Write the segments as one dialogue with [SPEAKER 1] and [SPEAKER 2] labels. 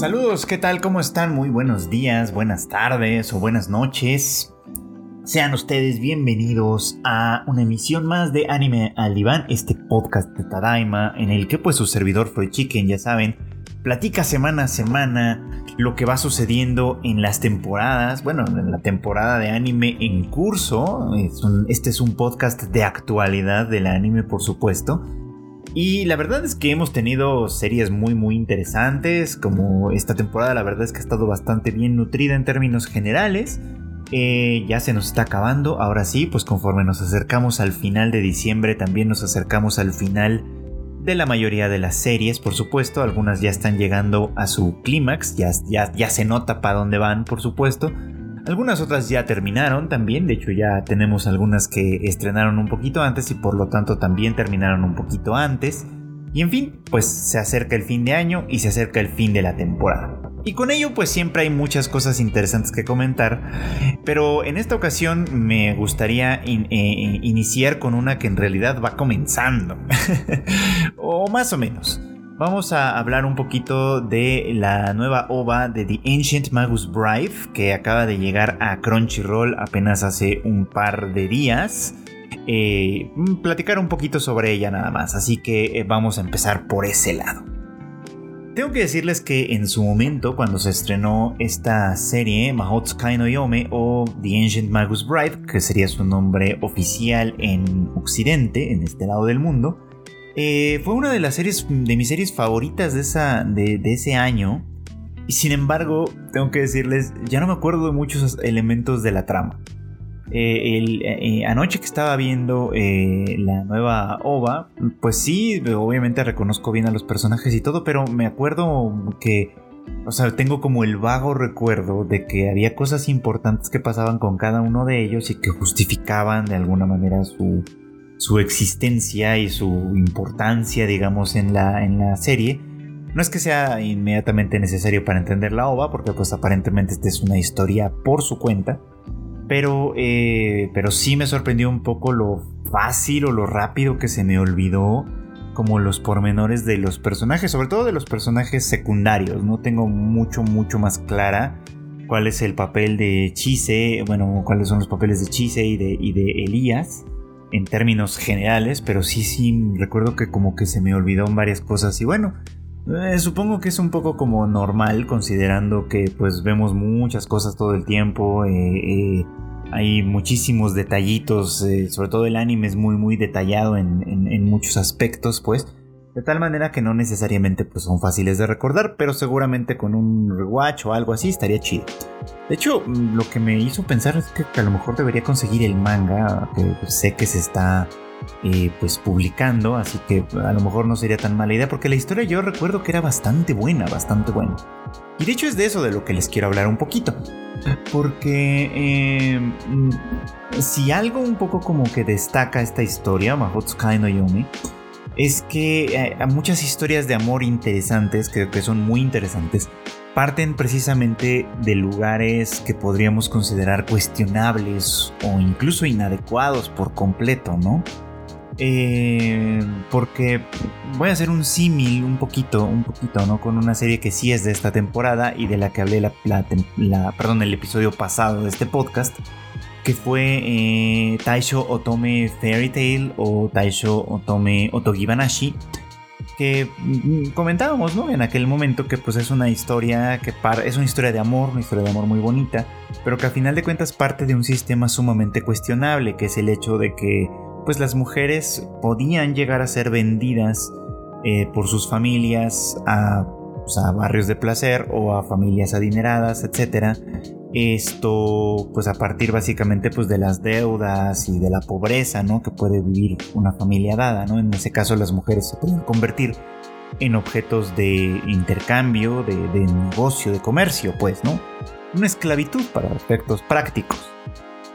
[SPEAKER 1] Saludos, ¿qué tal? ¿Cómo están? Muy buenos días, buenas tardes o buenas noches. Sean ustedes bienvenidos a una emisión más de Anime al Diván, este podcast de Tadaima, en el que pues su servidor Freud Chicken, ya saben, platica semana a semana lo que va sucediendo en las temporadas, bueno, en la temporada de anime en curso. este es un podcast de actualidad del anime, por supuesto. Y la verdad es que hemos tenido series muy muy interesantes, como esta temporada la verdad es que ha estado bastante bien nutrida en términos generales. Eh, ya se nos está acabando, ahora sí, pues conforme nos acercamos al final de diciembre, también nos acercamos al final de la mayoría de las series, por supuesto, algunas ya están llegando a su clímax, ya, ya, ya se nota para dónde van, por supuesto. Algunas otras ya terminaron también, de hecho ya tenemos algunas que estrenaron un poquito antes y por lo tanto también terminaron un poquito antes. Y en fin, pues se acerca el fin de año y se acerca el fin de la temporada. Y con ello pues siempre hay muchas cosas interesantes que comentar, pero en esta ocasión me gustaría eh, iniciar con una que en realidad va comenzando, o más o menos. Vamos a hablar un poquito de la nueva OVA de The Ancient Magus Bride que acaba de llegar a Crunchyroll apenas hace un par de días. Eh, platicar un poquito sobre ella nada más, así que eh, vamos a empezar por ese lado. Tengo que decirles que en su momento, cuando se estrenó esta serie, Mahotsukai no Yome o The Ancient Magus Bride, que sería su nombre oficial en Occidente, en este lado del mundo, eh, fue una de las series, de mis series favoritas de, esa, de, ese año. Y sin embargo, tengo que decirles, ya no me acuerdo de muchos elementos de la trama. Eh, eh, anoche que estaba viendo la nueva OVA, pues sí, obviamente reconozco bien a los personajes y todo, pero me acuerdo que, o sea, tengo como el vago recuerdo de que había cosas importantes que pasaban con cada uno de ellos y que justificaban de alguna manera su, su existencia y su importancia, digamos, en la, en la serie. No es que sea inmediatamente necesario para entender la OVA, porque pues aparentemente esta es una historia por su cuenta. Pero, eh, pero sí me sorprendió un poco lo fácil o lo rápido que se me olvidó como los pormenores de los personajes, sobre todo de los personajes secundarios. No tengo mucho, mucho más clara cuál es el papel de Chise, bueno, cuáles son los papeles de Chise y de, y de Elías en términos generales, pero sí, sí, recuerdo que como que se me olvidó varias cosas y bueno, eh, supongo que es un poco como normal considerando que pues vemos muchas cosas todo el tiempo, eh, eh, hay muchísimos detallitos, sobre todo el anime es muy muy detallado en, en muchos aspectos pues. De tal manera que no necesariamente pues, son fáciles de recordar, pero seguramente con un rewatch o algo así estaría chido. De hecho, mm, lo que me hizo pensar es que, a lo mejor debería conseguir el manga, que sé que se está eh, pues publicando, así que a lo mejor no sería tan mala idea, porque la historia yo recuerdo que era bastante buena, bastante buena. Y de hecho es de eso de lo que les quiero hablar un poquito. Porque eh, mm, si algo un poco como que destaca esta historia, Mahotsukai no Yomi, es que eh, muchas historias de amor interesantes, creo que son muy interesantes, parten precisamente de lugares que podríamos considerar cuestionables o incluso inadecuados por completo, ¿no? Eh, porque voy a hacer un símil un poquito, un poquito, ¿no? Con una serie que sí es de esta temporada y de la que hablé la, la perdón, el episodio pasado de este podcast, que fue eh, Taisho Otome Fairy Tail o Taisho Otome Otogibanashi, que mm, comentábamos ¿no? en aquel momento que pues es una historia que es una historia de amor, una historia de amor muy bonita, pero que al final de cuentas parte de un sistema sumamente cuestionable, que es el hecho de que pues las mujeres podían llegar a ser vendidas eh, por sus familias a, pues, a barrios de placer o a familias adineradas, etcétera, esto, pues a partir básicamente pues de las deudas y de la pobreza, ¿no? Que puede vivir una familia dada, ¿no? En ese caso las mujeres se pueden convertir en objetos de intercambio, de, negocio, de comercio, pues, ¿no? Una esclavitud para efectos prácticos.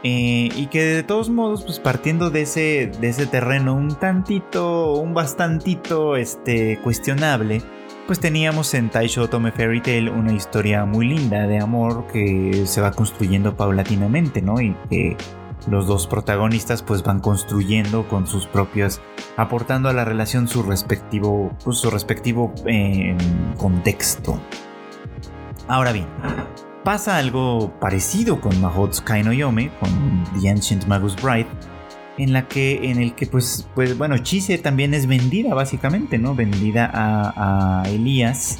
[SPEAKER 1] Eh, y que de todos modos, pues partiendo de ese, de ese terreno un tantito, un bastantito este, cuestionable, pues teníamos en Taisho Tome Fairy Tail una historia muy linda de amor que se va construyendo paulatinamente, ¿no? Y que los dos protagonistas pues van construyendo con sus propios, aportando a la relación su respectivo, pues, su respectivo em, contexto. Ahora bien, pasa algo parecido con Mahotsukai no Yome, con The Ancient Magus Bride, en la que en el que pues pues bueno Chise también es vendida básicamente no vendida a, a Elías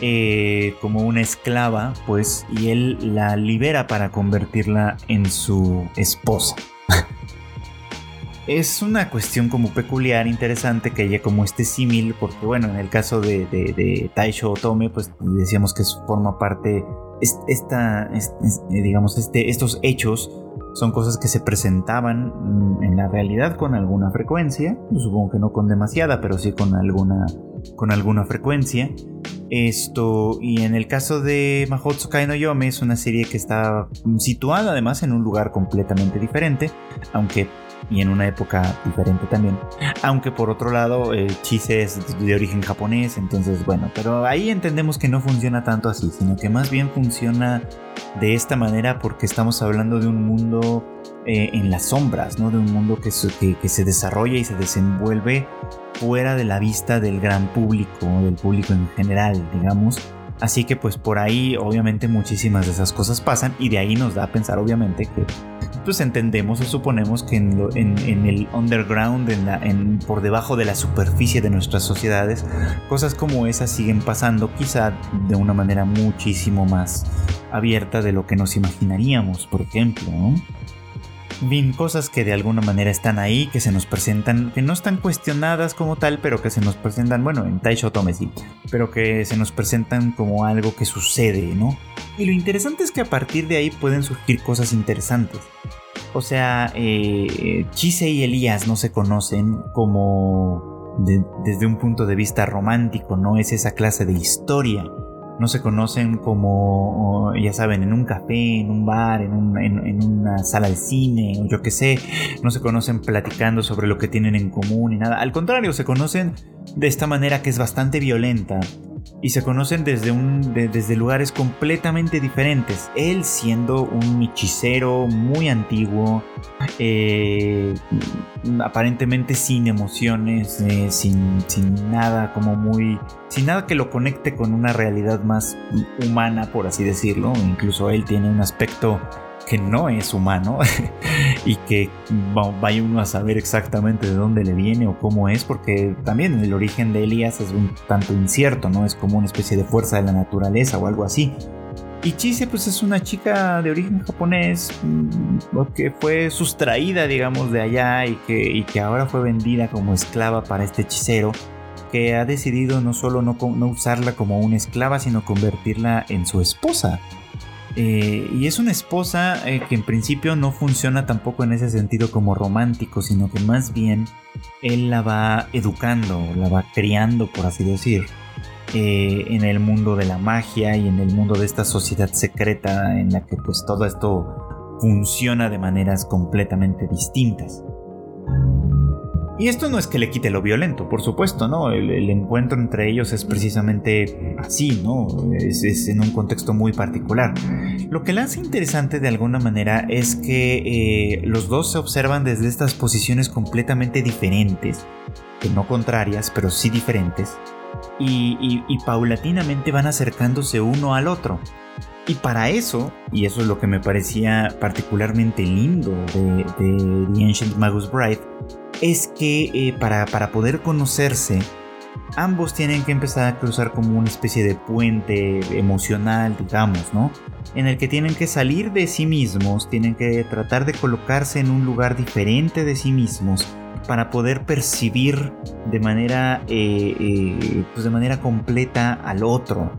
[SPEAKER 1] eh, como una esclava pues y él la libera para convertirla en su esposa es una cuestión como peculiar, interesante, que haya como este símil, porque bueno, en el caso de, de, Taisho Otome, pues decíamos que forma parte, esta, digamos, este, estos hechos son cosas que se presentaban mm, en la realidad con alguna frecuencia, supongo que no con demasiada, pero sí con alguna, con alguna frecuencia. Esto, y en el caso de Mahotsukai no Yome, es una serie que está situada además en un lugar completamente diferente, aunque y en una época diferente también. Aunque por otro lado, el Chise es de origen japonés, entonces bueno, pero ahí entendemos que no funciona tanto así, sino que más bien funciona de esta manera porque estamos hablando de un mundo eh, en las sombras, ¿no? De un mundo que, que, se desarrolla y se desenvuelve fuera de la vista del gran público, del público en general, digamos. Así que pues por ahí obviamente muchísimas de esas cosas pasan y de ahí nos da a pensar obviamente que pues entendemos o suponemos que en, el underground, en por debajo de la superficie de nuestras sociedades, cosas como esas siguen pasando quizá de una manera muchísimo más abierta de lo que nos imaginaríamos, por ejemplo. Bien, cosas que de alguna manera están ahí, que se nos presentan, que no están cuestionadas como tal, pero que se nos presentan, bueno, en Taisho Tome sí, pero que se nos presentan como algo que sucede, ¿no? Y lo interesante es que a partir de ahí pueden surgir cosas interesantes. O sea, eh, Chise y Elías no se conocen como desde un punto de vista romántico, no es esa clase de historia. No se conocen como, ya saben, en un café, en un bar, en, una sala de cine, o yo qué sé. No se conocen platicando sobre lo que tienen en común y nada. Al contrario, se conocen de esta manera que es bastante violenta y se conocen desde, un, desde lugares completamente diferentes. Él siendo un hechicero muy antiguo, eh, aparentemente sin emociones, eh, sin, sin nada como muy... sin nada que lo conecte con una realidad más humana, por así decirlo. Incluso él tiene un aspecto que no es humano y que vaya uno a saber exactamente de dónde le viene o cómo es, porque también el origen de Elías es un tanto incierto, ¿no? Es como una especie de fuerza de la naturaleza o algo así. Y Chise pues es una chica de origen japonés mm, que fue sustraída digamos de allá y que, y que ahora fue vendida como esclava para este hechicero que ha decidido no solo no, no usarla como una esclava sino convertirla en su esposa. Eh, y es una esposa eh, que en principio no funciona tampoco en ese sentido como romántico, sino que más bien él la va educando, la va criando, por así decir, eh, en el mundo de la magia y en el mundo de esta sociedad secreta en la que pues todo esto funciona de maneras completamente distintas. Y esto no es que le quite lo violento, por supuesto, ¿no? El, encuentro entre ellos es precisamente así, ¿no? Es, en un contexto muy particular. Lo que le hace interesante de alguna manera es que eh, los dos se observan desde estas posiciones completamente diferentes, que no contrarias, pero sí diferentes, y, paulatinamente van acercándose uno al otro. Y para eso, y eso es lo que me parecía particularmente lindo de, de The Ancient Magus Bride, es que eh, para, para poder conocerse, ambos tienen que empezar a cruzar como una especie de puente emocional, digamos, ¿no? En el que tienen que salir de sí mismos, tienen que tratar de colocarse en un lugar diferente de sí mismos para poder percibir de manera, eh, eh, pues de manera completa al otro.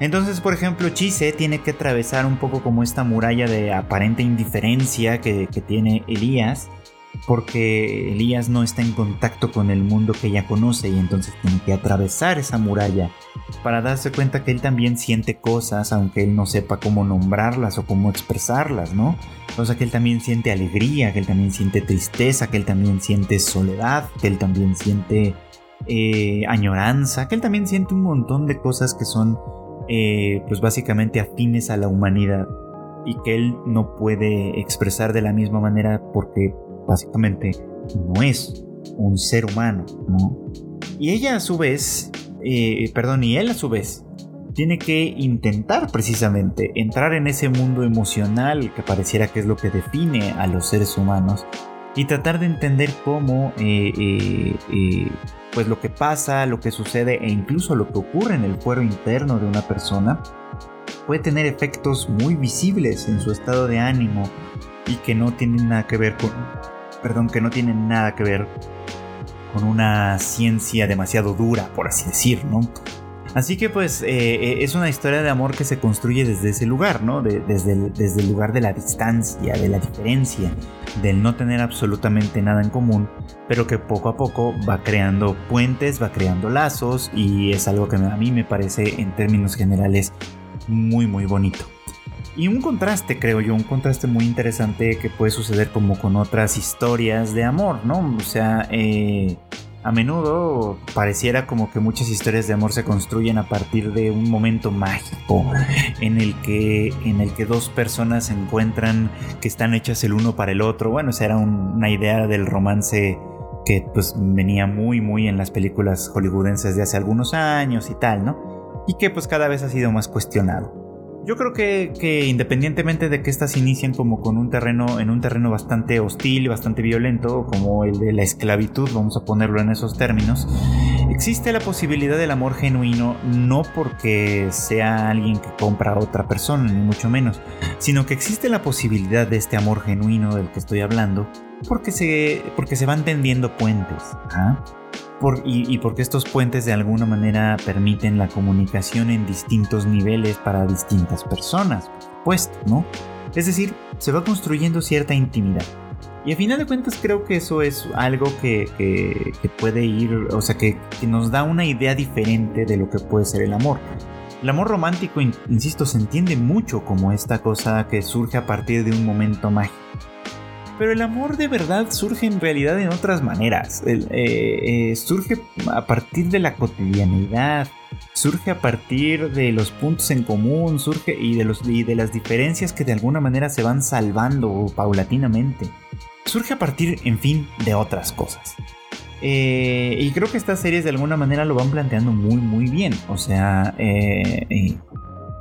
[SPEAKER 1] Entonces, por ejemplo, Chise tiene que atravesar un poco como esta muralla de aparente indiferencia que, que tiene Elías porque Elías no está en contacto con el mundo que ella conoce y entonces tiene que atravesar esa muralla para darse cuenta que él también siente cosas aunque él no sepa cómo nombrarlas o cómo expresarlas, ¿no? O sea, que él también siente alegría, que él también siente tristeza, que él también siente soledad, que él también siente eh, añoranza, que él también siente un montón de cosas que son eh, pues básicamente afines a la humanidad y que él no puede expresar de la misma manera porque básicamente no es un ser humano, ¿no? Y ella a su vez, eh, perdón, y él a su vez, tiene que intentar precisamente entrar en ese mundo emocional que pareciera que es lo que define a los seres humanos y tratar de entender cómo eh, eh, pues lo que pasa, lo que sucede e incluso lo que ocurre en el fuero interno de una persona puede tener efectos muy visibles en su estado de ánimo y que no tienen nada que ver con perdón, que no tienen nada que ver con una ciencia demasiado dura, por así decir, ¿no? Así que pues eh, eh, es una historia de amor que se construye desde ese lugar, ¿no? desde, el, desde el lugar de la distancia, de la diferencia, del no tener absolutamente nada en común, pero que poco a poco va creando puentes, va creando lazos y es algo que a mí me parece en términos generales muy muy bonito. Y un contraste, creo yo, un contraste muy interesante que puede suceder como con otras historias de amor, ¿no? O sea, eh, a menudo pareciera como que muchas historias de amor se construyen a partir de un momento mágico en el que, en el que dos personas se encuentran que están hechas el uno para el otro. Bueno, esa era una idea del romance que pues venía muy muy en las películas hollywoodenses de hace algunos años y tal, ¿no? Y que pues cada vez ha sido más cuestionado yo creo que, independientemente de que estas inician como con un terreno, en un terreno bastante hostil y bastante violento, como el de la esclavitud, vamos a ponerlo en esos términos, existe la posibilidad del amor genuino, no porque sea alguien que compra a otra persona, ni mucho menos, sino que existe la posibilidad de este amor genuino del que estoy hablando, porque se, porque se van tendiendo puentes. ¿ah? Y, porque estos puentes de alguna manera permiten la comunicación en distintos niveles para distintas personas, por supuesto, ¿no? Es decir, se va construyendo cierta intimidad. Y a final de cuentas creo que eso es algo que, puede ir, o sea, que, que, nos da una idea diferente de lo que puede ser el amor. El amor romántico, insisto, se entiende mucho como esta cosa que surge a partir de un momento mágico. Pero el amor de verdad surge en realidad en otras maneras. Eh, eh, surge a partir de la cotidianidad, surge a partir de los puntos en común, surge y de, los, y de las diferencias que de alguna manera se van salvando paulatinamente. Surge a partir, en fin, de otras cosas. Eh, y creo que estas series de alguna manera lo van planteando muy, muy bien. O sea,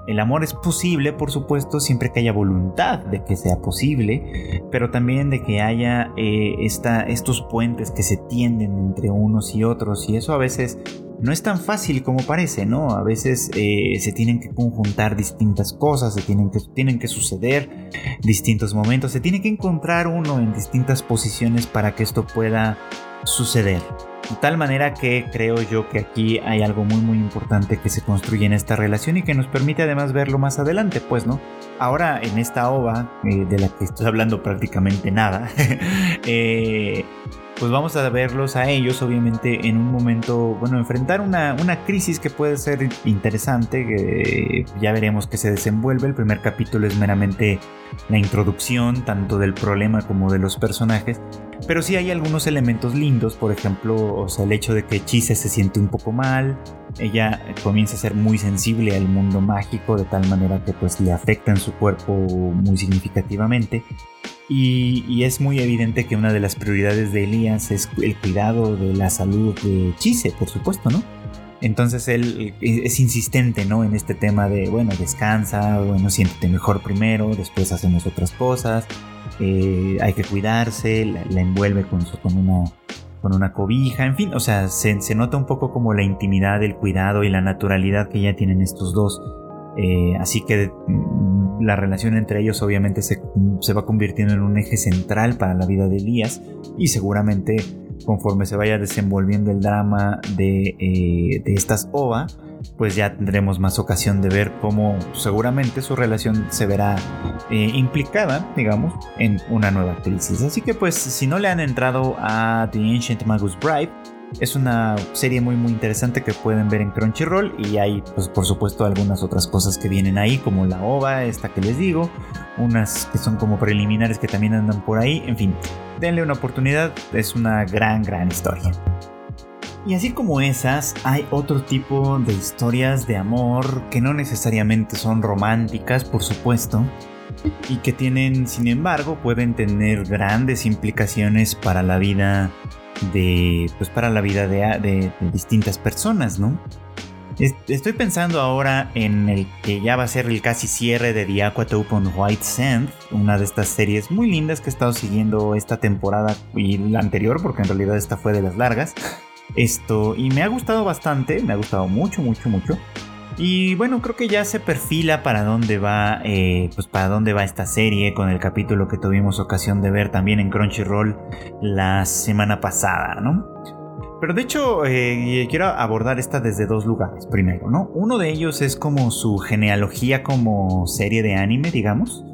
[SPEAKER 1] el amor es posible, por supuesto, siempre que haya voluntad de que sea posible, pero también de que haya eh, estos puentes que se tienden entre unos y otros, y eso a veces no es tan fácil como parece, ¿no? A veces eh, se tienen que conjuntar distintas cosas, se tienen que, tienen que suceder distintos momentos, se tiene que encontrar uno en distintas posiciones para que esto pueda suceder. De tal manera que creo yo que aquí hay algo muy muy importante que se construye en esta relación y que nos permite además verlo más adelante, pues, ¿no? Ahora en esta ova, eh, de la que estoy hablando prácticamente nada, eh, pues vamos a verlos a ellos, obviamente, en un momento, bueno, enfrentar una, una crisis que puede ser interesante, ya veremos que se desenvuelve. El primer capítulo es meramente la introducción, tanto del problema como de los personajes, pero sí hay algunos elementos lindos, por ejemplo, o sea, el hecho de que Chise se siente un poco mal, ella comienza a ser muy sensible al mundo mágico, de tal manera que pues le afecta en su cuerpo muy significativamente. Y, es muy evidente que una de las prioridades de Elías es el cuidado de la salud de Chise, por supuesto, ¿no? Entonces él es insistente, ¿no? En este tema de, bueno, descansa, bueno, siéntete mejor primero, después hacemos otras cosas, eh, hay que cuidarse, la, envuelve con, con, una, con una cobija, en fin, o sea, se, se, nota un poco como la intimidad, el cuidado y la naturalidad que ya tienen estos dos. Eh, así que mm, la relación entre ellos obviamente se, se, va convirtiendo en un eje central para la vida de Elías y seguramente conforme se vaya desenvolviendo el drama de, eh, de estas OVA, pues ya tendremos más ocasión de ver cómo seguramente su relación se verá eh, implicada, digamos, en una nueva crisis. Así que pues si no le han entrado a The Ancient Magus Bride, es una serie muy muy interesante que pueden ver en Crunchyroll y hay pues por supuesto algunas otras cosas que vienen ahí como la OVA, esta que les digo, unas que son como preliminares que también andan por ahí, en fin, denle una oportunidad, es una gran gran historia. Y así como esas, hay otro tipo de historias de amor que no necesariamente son románticas, por supuesto, y que tienen, sin embargo, pueden tener grandes implicaciones para la vida de, pues para la vida de, de distintas personas, ¿no? Estoy pensando ahora en el que ya va a ser el casi cierre de The Aquatope on White Sand, una de estas series muy lindas que he estado siguiendo esta temporada y la anterior, porque en realidad esta fue de las largas. Esto, y me ha gustado bastante, me ha gustado mucho, mucho, mucho. Y bueno, creo que ya se perfila para dónde va, eh, pues para dónde va esta serie con el capítulo que tuvimos ocasión de ver también en Crunchyroll la semana pasada, ¿no? Pero de hecho, eh, quiero abordar esta desde dos lugares. Primero, ¿no? Uno de ellos es como su genealogía como serie de anime, digamos.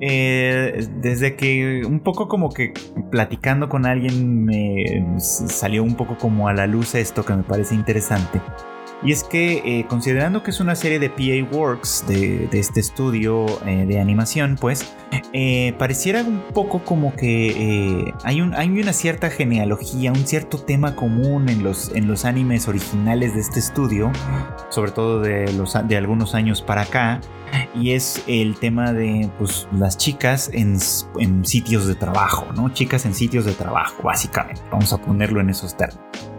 [SPEAKER 1] Eh, desde que un poco como que platicando con alguien me salió un poco como a la luz esto que me parece interesante. Y es que eh, considerando que es una serie de PA Works, de, este estudio eh, de animación, pues eh, pareciera un poco como que hay, un, hay una cierta genealogía, un cierto tema común en los, en los animes originales de este estudio, sobre todo de, los, de algunos años para acá, y es el tema de pues, las chicas en sitios de trabajo, ¿no? Chicas en sitios de trabajo, básicamente, vamos a ponerlo en esos términos.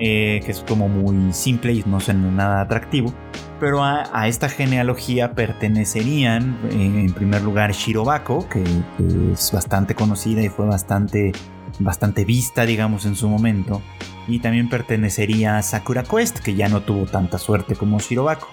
[SPEAKER 1] Eh, que es como muy simple y no suena nada atractivo. Pero a, esta genealogía pertenecerían, eh, en primer lugar, Shirobako, que, es bastante conocida y fue bastante, bastante vista, digamos, en su momento. Y también pertenecería a Sakura Quest, que ya no tuvo tanta suerte como Shirobako.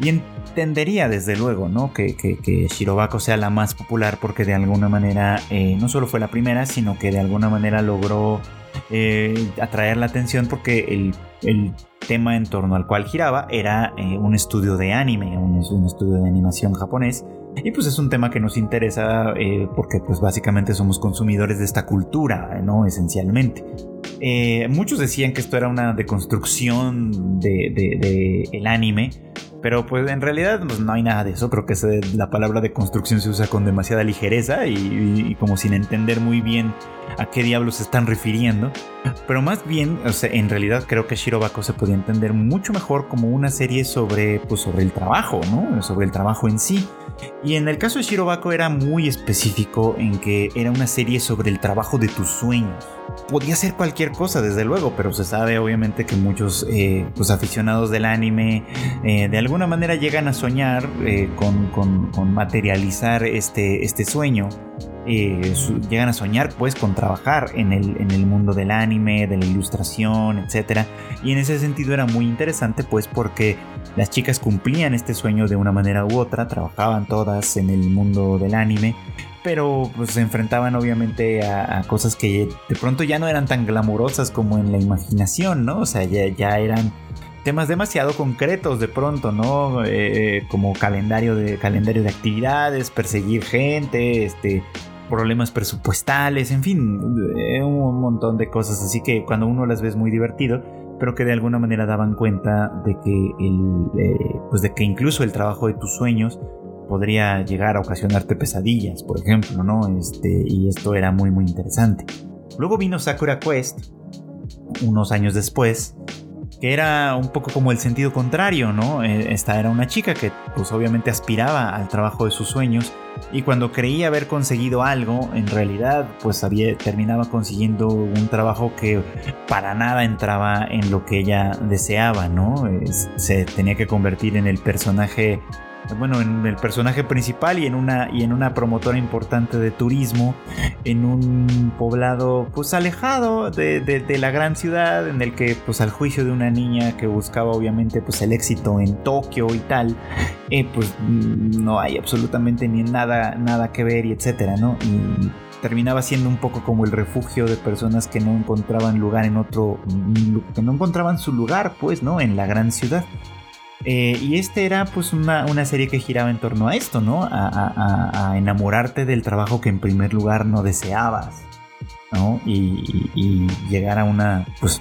[SPEAKER 1] Y entendería desde luego, ¿no? Que, que, Shirobako sea la más popular porque de alguna manera eh, no solo fue la primera, sino que de alguna manera logró eh, atraer la atención porque el, tema en torno al cual giraba era eh, un estudio de anime, un, estudio de animación japonés. Y pues es un tema que nos interesa eh, porque pues básicamente somos consumidores de esta cultura, ¿no? Esencialmente. Muchos decían que esto era una deconstrucción de, el anime, pero pues en realidad pues, no hay nada de eso. Creo que la palabra de construcción se usa con demasiada ligereza y, como sin entender muy bien a qué diablos se están refiriendo. Pero más bien, o sea, en realidad creo que Shirobako se podía entender mucho mejor como una serie sobre, pues, sobre el trabajo, ¿no? Sobre el trabajo en sí. Y en el caso de Shirobako era muy específico en que era una serie sobre el trabajo de tus sueños. Podía ser cualquier cosa, desde luego, pero se sabe obviamente que muchos eh, pues, aficionados del anime eh, de alguna manera llegan a soñar eh, con, con, materializar este, este sueño. Llegan a soñar pues con trabajar en el, en el mundo del anime, de la ilustración, etc. Y en ese sentido era muy interesante pues porque las chicas cumplían este sueño de una manera u otra, trabajaban todas en el mundo del anime, pero pues se enfrentaban obviamente a, cosas que de pronto ya no eran tan glamurosas como en la imaginación, ¿no? O sea, ya, eran temas demasiado concretos de pronto, ¿no? Eh, como calendario de, calendario de actividades, perseguir gente, este, problemas presupuestales, en fin, eh, un montón de cosas. Así que cuando uno las ve es muy divertido pero que de alguna manera daban cuenta de que, el, eh, pues de que incluso el trabajo de tus sueños podría llegar a ocasionarte pesadillas, por ejemplo, ¿no? Este, y esto era muy muy interesante. Luego vino Sakura Quest, unos años después, que era un poco como el sentido contrario, ¿no? Eh, esta era una chica que pues obviamente aspiraba al trabajo de sus sueños y cuando creía haber conseguido algo, en realidad pues había, terminaba consiguiendo un trabajo que para nada entraba en lo que ella deseaba, ¿no? se tenía que convertir en el personaje bueno, en el personaje principal y en una, y en una promotora importante de turismo, en un poblado pues alejado de, la gran ciudad, en el que pues al juicio de una niña que buscaba obviamente pues el éxito en Tokio y tal, eh, pues no hay absolutamente ni nada, nada que ver y etcétera, ¿no? Y terminaba siendo un poco como el refugio de personas que no encontraban lugar en otro, que no encontraban su lugar pues, ¿no? En la gran ciudad. Eh, y este era pues una, serie que giraba en torno a esto, ¿no? A, enamorarte del trabajo que en primer lugar no deseabas, ¿no? Y, llegar a una, pues,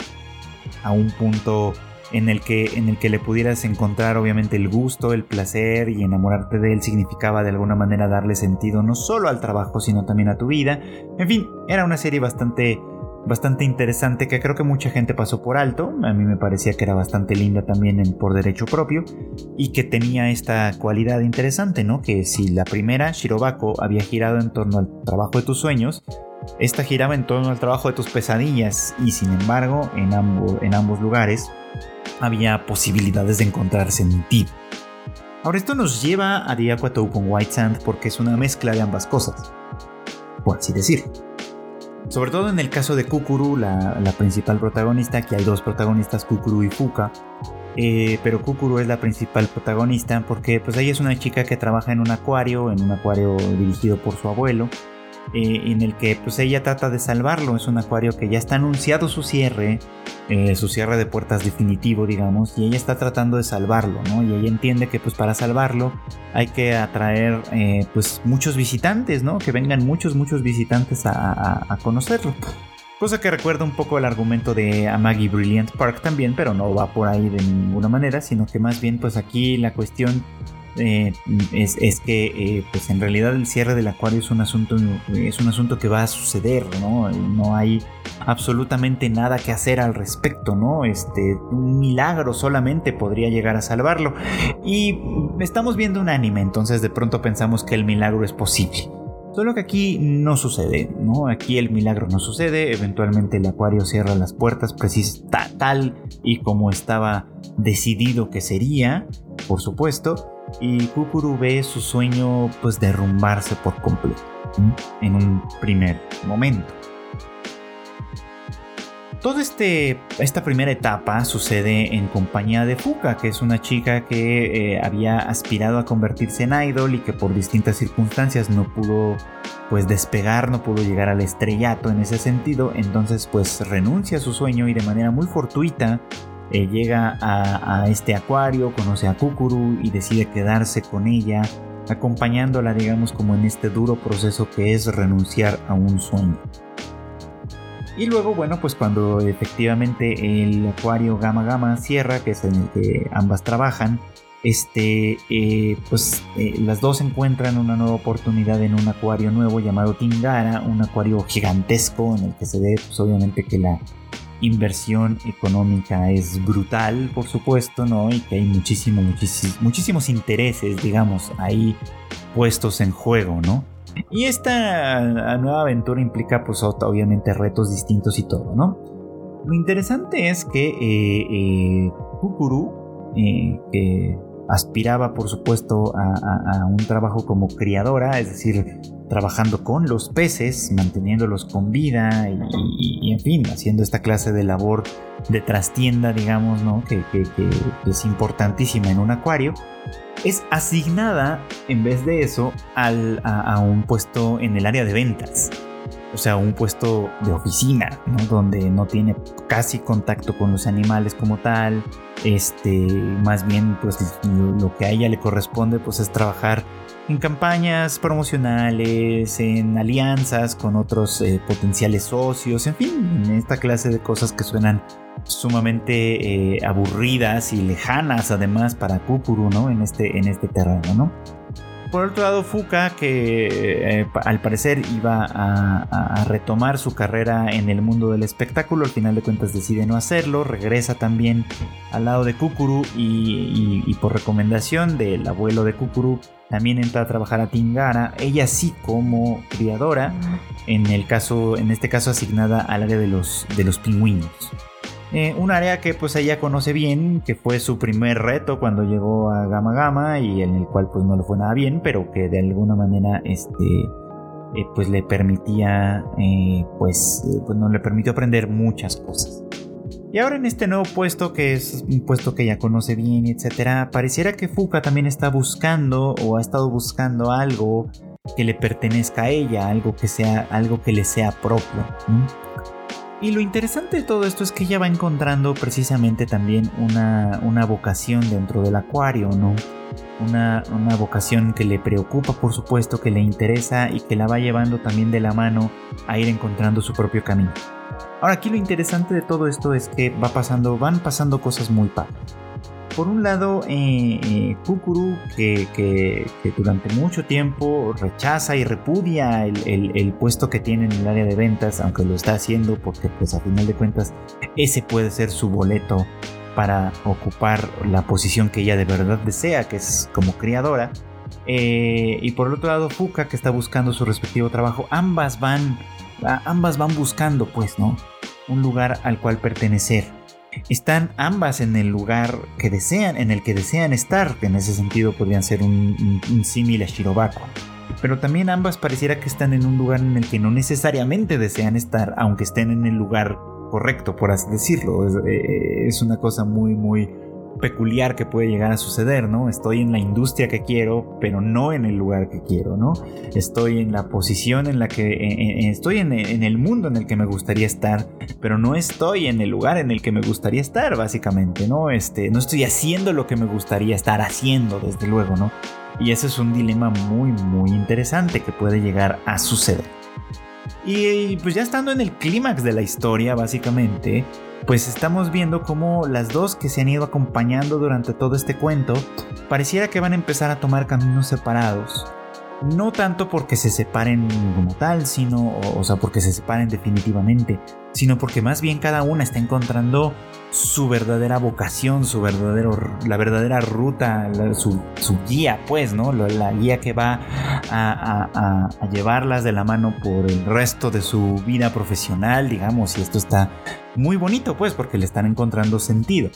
[SPEAKER 1] a un punto en el, que, en el que le pudieras encontrar obviamente el gusto, el placer y enamorarte de él significaba de alguna manera darle sentido no solo al trabajo, sino también a tu vida. En fin, era una serie bastante bastante interesante que creo que mucha gente pasó por alto. A mí me parecía que era bastante linda también en, por derecho propio y que tenía esta cualidad interesante, ¿no? Que si la primera, Shirobako, había girado en torno al trabajo de tus sueños, esta giraba en torno al trabajo de tus pesadillas y sin embargo en, ambos, en ambos lugares había posibilidades de encontrarse en un tip. Ahora esto nos lleva a The con White Sand porque es una mezcla de ambas cosas, por así decir. Sobre todo en el caso de Kukuru, la, principal protagonista, que hay dos protagonistas, Kukuru y Fuka, eh, pero Kukuru es la principal protagonista porque pues ella es una chica que trabaja en un acuario, en un acuario dirigido por su abuelo, eh, en el que pues ella trata de salvarlo. Es un acuario que ya está anunciado su cierre, eh, su cierre de puertas definitivo, digamos, y ella está tratando de salvarlo, ¿no? Y ella entiende que pues para salvarlo hay que atraer eh, pues muchos visitantes, ¿no? Que vengan muchos, muchos visitantes a, conocerlo. Cosa que recuerda un poco el argumento de Amagi Brilliant Park también, pero no va por ahí de ninguna manera, sino que más bien pues aquí la cuestión eh, es, que eh, pues en realidad el cierre del acuario es un asunto es un asunto que va a suceder no no hay absolutamente nada que hacer al respecto no este un milagro solamente podría llegar a salvarlo. Y estamos viendo un anime entonces de pronto pensamos que el milagro es posible. Solo que aquí no sucede, ¿no? Aquí el milagro no sucede, eventualmente el acuario cierra las puertas precisamente tal y como estaba decidido que sería, por supuesto, y Kukuru ve su sueño pues derrumbarse por completo en un primer momento. Toda este, esta primera etapa sucede en compañía de Fuka, que es una chica que eh, había aspirado a convertirse en idol y que por distintas circunstancias no pudo pues despegar, no pudo llegar al estrellato en ese sentido, entonces pues renuncia a su sueño y de manera muy fortuita eh, llega a, este acuario, conoce a Kukuru y decide quedarse con ella, acompañándola, digamos, como en este duro proceso que es renunciar a un sueño. Y luego, bueno, pues cuando efectivamente el acuario Gama Gama cierra, que es en el que ambas trabajan, este, eh, pues eh, las dos encuentran una nueva oportunidad en un acuario nuevo llamado Tingara, un acuario gigantesco en el que se ve, pues obviamente que la inversión económica es brutal, por supuesto, ¿no? Y que hay muchísimo, muchísimos intereses, digamos, ahí puestos en juego, ¿no? Y esta nueva aventura implica, pues, obviamente, retos distintos y todo, ¿no? Lo interesante es que eh, eh Kukuru, eh, que aspiraba, por supuesto, a, un trabajo como criadora, es decir, trabajando con los peces, manteniéndolos con vida y, en fin, haciendo esta clase de labor de trastienda, digamos, ¿no? Que, es importantísima en un acuario, es asignada, en vez de eso, a, un puesto en el área de ventas. O sea, un puesto de oficina. Donde no tiene casi contacto con los animales como tal. Este, más bien, pues lo que a ella le corresponde, pues es trabajar en campañas promocionales, en alianzas con otros eh, potenciales socios, en fin, en esta clase de cosas que suenan sumamente eh, aburridas y lejanas además para Kukuru, ¿no? En este, en este terreno, ¿no? Por otro lado, Fuka, que eh, al parecer iba a, retomar su carrera en el mundo del espectáculo, al final de cuentas decide no hacerlo, regresa también al lado de Kukuru y, por recomendación del abuelo de Kukuru, también entra a trabajar a Tingara, ella sí como criadora, en, el caso, en este caso asignada al área de los, de los pingüinos. Eh, un área que pues ella conoce bien, que fue su primer reto cuando llegó a Gama Gama y en el cual pues no le fue nada bien, pero que de alguna manera este eh, pues le permitía eh, pues, pues no le permitió aprender muchas cosas. Y ahora en este nuevo puesto, que es un puesto que ella conoce bien, etcétera, pareciera que Fuka también está buscando o ha estado buscando algo que le pertenezca a ella, algo que sea, algo que le sea propio. Y lo interesante de todo esto es que ella va encontrando precisamente también una, vocación dentro del acuario, ¿no? Una, una, vocación que le preocupa, por supuesto, que le interesa y que la va llevando también de la mano a ir encontrando su propio camino. Ahora aquí lo interesante de todo esto es que va pasando, van pasando cosas muy padres por un lado, eh, eh, Kukuru, que, durante mucho tiempo rechaza y repudia el, puesto que tiene en el área de ventas, aunque lo está haciendo porque pues a final de cuentas ese puede ser su boleto para ocupar la posición que ella de verdad desea, que es como criadora. Eh, y por el otro lado, Fuka, que está buscando su respectivo trabajo, ambas van, ambas van buscando, pues, ¿no? Un lugar al cual pertenecer. están ambas en el lugar que desean, en el que desean estar, que en ese sentido podrían ser un, símil a Shirobako. Pero también ambas pareciera que están en un lugar en el que no necesariamente desean estar, aunque estén en el lugar correcto, por así decirlo. Es, eh, es una cosa muy, muy, peculiar que puede llegar a suceder, ¿no? Estoy en la industria que quiero, pero no en el lugar que quiero, ¿no? Estoy en la posición en la que estoy en, el mundo en el que me gustaría estar, pero no estoy en el lugar en el que me gustaría estar, básicamente, ¿no? Este, no estoy haciendo lo que me gustaría estar haciendo, desde luego, ¿no? Y ese es un dilema muy, muy interesante que puede llegar a suceder. Y pues ya estando en el clímax de la historia, básicamente, pues estamos viendo cómo las dos que se han ido acompañando durante todo este cuento pareciera que van a empezar a tomar caminos separados. No tanto porque se separen como tal, sino, o, sea, porque se separen definitivamente, sino porque más bien cada una está encontrando su verdadera vocación, su verdadero, la verdadera ruta, su, guía, pues, ¿no? La, guía que va a, llevarlas de la mano por el resto de su vida profesional, digamos, y esto está muy bonito, pues, porque le están encontrando sentido.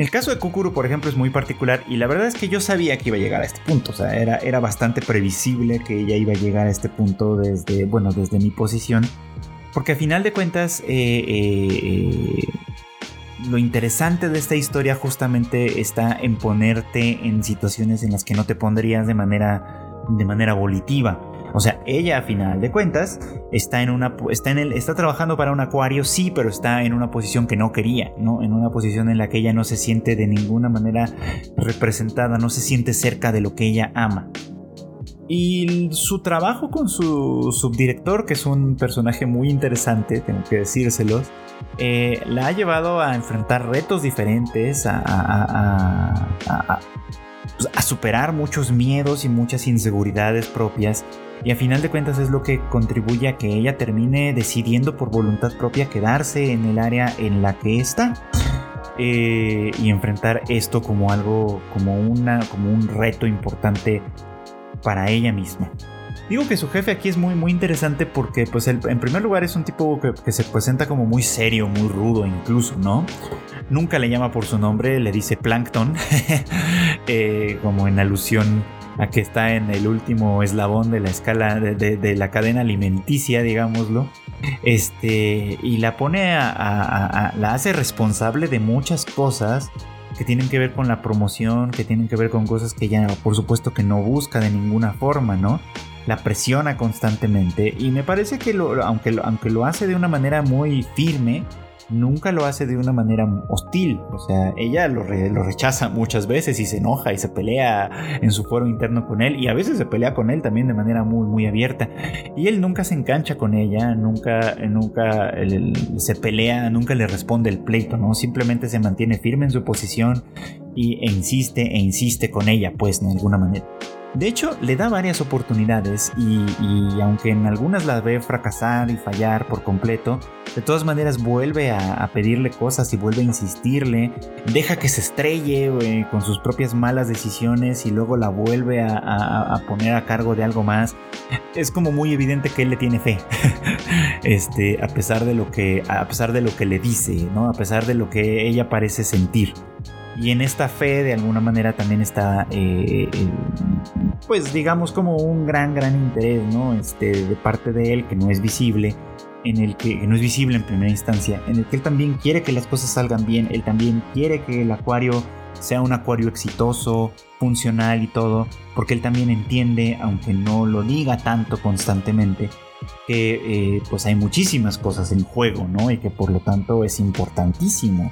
[SPEAKER 1] El caso de Kukuru, por ejemplo, es muy particular y la verdad es que yo sabía que iba a llegar a este punto, o sea, era, era bastante previsible que ella iba a llegar a este punto desde, bueno, desde mi posición, porque a final de cuentas, eh, eh, lo interesante de esta historia justamente está en ponerte en situaciones en las que no te pondrías de manera, de manera volitiva. O sea, ella a final de cuentas está en una está en el está trabajando para un acuario, sí, pero está en una posición que no quería, ¿no? En una posición en la que ella no se siente de ninguna manera representada, no se siente cerca de lo que ella ama. Y su trabajo con su subdirector, que es un personaje muy interesante, tengo que decírselos, eh, la ha llevado a enfrentar retos diferentes, a, pues, a, superar muchos miedos y muchas inseguridades propias. Y a final de cuentas es lo que contribuye a que ella termine decidiendo por voluntad propia quedarse en el área en la que está. Eh, y enfrentar esto como algo, como, una, como un reto importante para ella misma. Digo que su jefe aquí es muy, muy interesante porque, pues, en primer lugar es un tipo que, se presenta como muy serio, muy rudo incluso, ¿no? Nunca le llama por su nombre, le dice Plankton, eh, como en alusión a que está en el último eslabón de la escala de, la cadena alimenticia, digámoslo. Este, y la pone a, la hace responsable de muchas cosas que tienen que ver con la promoción, que tienen que ver con cosas que ella, por supuesto, que no busca de ninguna forma, ¿no? la presiona constantemente y me parece que lo, aunque, lo, aunque lo hace de una manera muy firme, nunca lo hace de una manera hostil. O sea, ella lo, lo, rechaza muchas veces y se enoja y se pelea en su foro interno con él y a veces se pelea con él también de manera muy, muy abierta. Y él nunca se engancha con ella, nunca, nunca se pelea, nunca le responde el pleito, ¿no? Simplemente se mantiene firme en su posición y, e insiste e insiste con ella, pues, de alguna manera. De hecho, le da varias oportunidades y, aunque en algunas las ve fracasar y fallar por completo, de todas maneras vuelve a, pedirle cosas y vuelve a insistirle, deja que se estrelle con sus propias malas decisiones y luego la vuelve a, poner a cargo de algo más. Es como muy evidente que él le tiene fe, este, a pesar de lo que, a pesar de lo que le dice, ¿no? A pesar de lo que ella parece sentir. Y en esta fe de alguna manera también está, eh, pues digamos como un gran, gran interés, ¿no? Este, de parte de él que no es visible, en el que, no es visible en primera instancia, en el que él también quiere que las cosas salgan bien, él también quiere que el acuario sea un acuario exitoso, funcional y todo, porque él también entiende, aunque no lo diga tanto constantemente, que eh, pues hay muchísimas cosas en juego, ¿no? Y que por lo tanto es importantísimo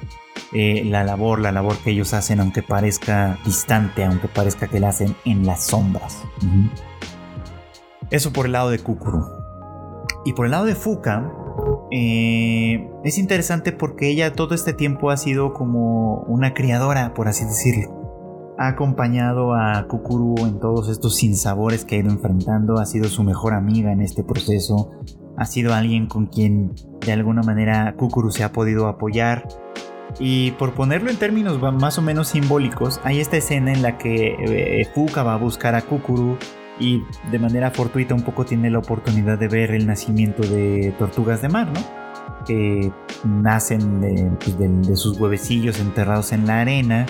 [SPEAKER 1] eh, la labor, la labor que ellos hacen, aunque parezca distante, aunque parezca que la hacen en las sombras. Eso por el lado de Kukuru. Y por el lado de Fuka, eh, es interesante porque ella todo este tiempo ha sido como una criadora, por así decirlo. Ha acompañado a Kukuru en todos estos sinsabores que ha ido enfrentando, ha sido su mejor amiga en este proceso, ha sido alguien con quien de alguna manera Kukuru se ha podido apoyar y por ponerlo en términos más o menos simbólicos, hay esta escena en la que eh, Fuka va a buscar a Kukuru y de manera fortuita un poco tiene la oportunidad de ver el nacimiento de tortugas de mar, ¿no? que nacen pues, de, sus huevecillos enterrados en la arena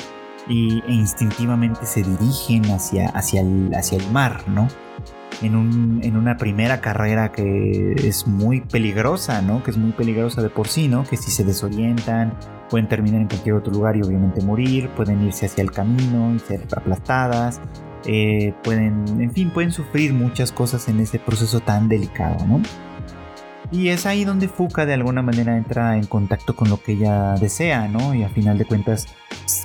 [SPEAKER 1] y, e instintivamente se dirigen hacia, hacia, el, hacia el mar, ¿no? En, un, en, una primera carrera que es muy peligrosa, ¿no? Que es muy peligrosa de por sí, ¿no? Que si se desorientan pueden terminar en cualquier otro lugar y obviamente morir, pueden irse hacia el camino y ser aplastadas, eh, pueden, en fin, pueden sufrir muchas cosas en ese proceso tan delicado, ¿no? Y es ahí donde Fuka de alguna manera entra en contacto con lo que ella desea, ¿no? Y a final de cuentas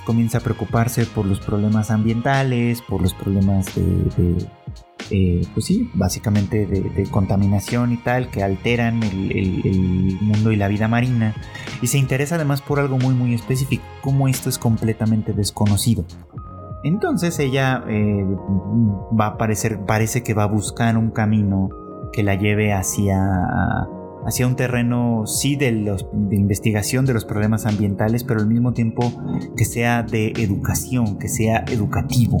[SPEAKER 1] comienza a preocuparse por los problemas ambientales, por los problemas de, eh, pues sí, básicamente de, contaminación y tal, que alteran el, mundo y la vida marina. Y se interesa además por algo muy muy específico, como esto es completamente desconocido. Entonces ella eh, va a parecer, parece que va a buscar un camino que la lleve hacia, hacia un terreno, sí, de, los, de investigación de los problemas ambientales, pero al mismo tiempo que sea de educación, que sea educativo,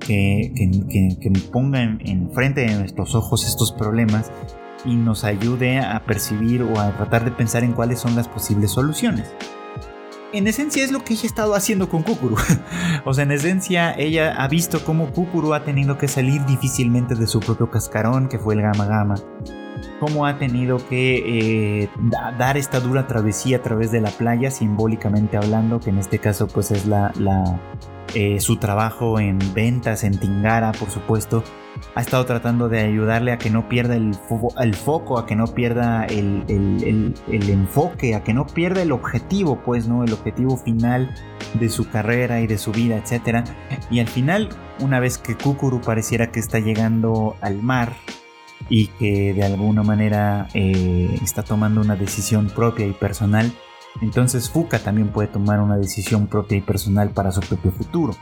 [SPEAKER 1] que, que, ponga en, frente de nuestros ojos estos problemas y nos ayude a percibir o a tratar de pensar en cuáles son las posibles soluciones en esencia es lo que ella ha estado haciendo con Kukuru. o sea, en esencia ella ha visto cómo Kukuru ha tenido que salir difícilmente de su propio cascarón, que fue el Gama Gama. Cómo ha tenido que eh, dar esta dura travesía a través de la playa, simbólicamente hablando, que en este caso pues es la, eh, su trabajo en ventas en Tingara, por supuesto, ha estado tratando de ayudarle a que no pierda el, foco, a que no pierda el, enfoque, a que no pierda el objetivo, pues, ¿no? El objetivo final de su carrera y de su vida, etc. Y al final, una vez que Kukuru pareciera que está llegando al mar y que de alguna manera eh, está tomando una decisión propia y personal, entonces Fuka también puede tomar una decisión propia y personal para su propio futuro.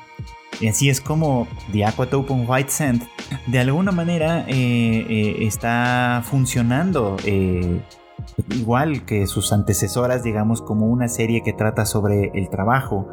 [SPEAKER 1] Y así es como The Aquatope White Sand de alguna manera eh, eh, está funcionando igual que sus antecesoras, digamos, como una serie que trata sobre el trabajo,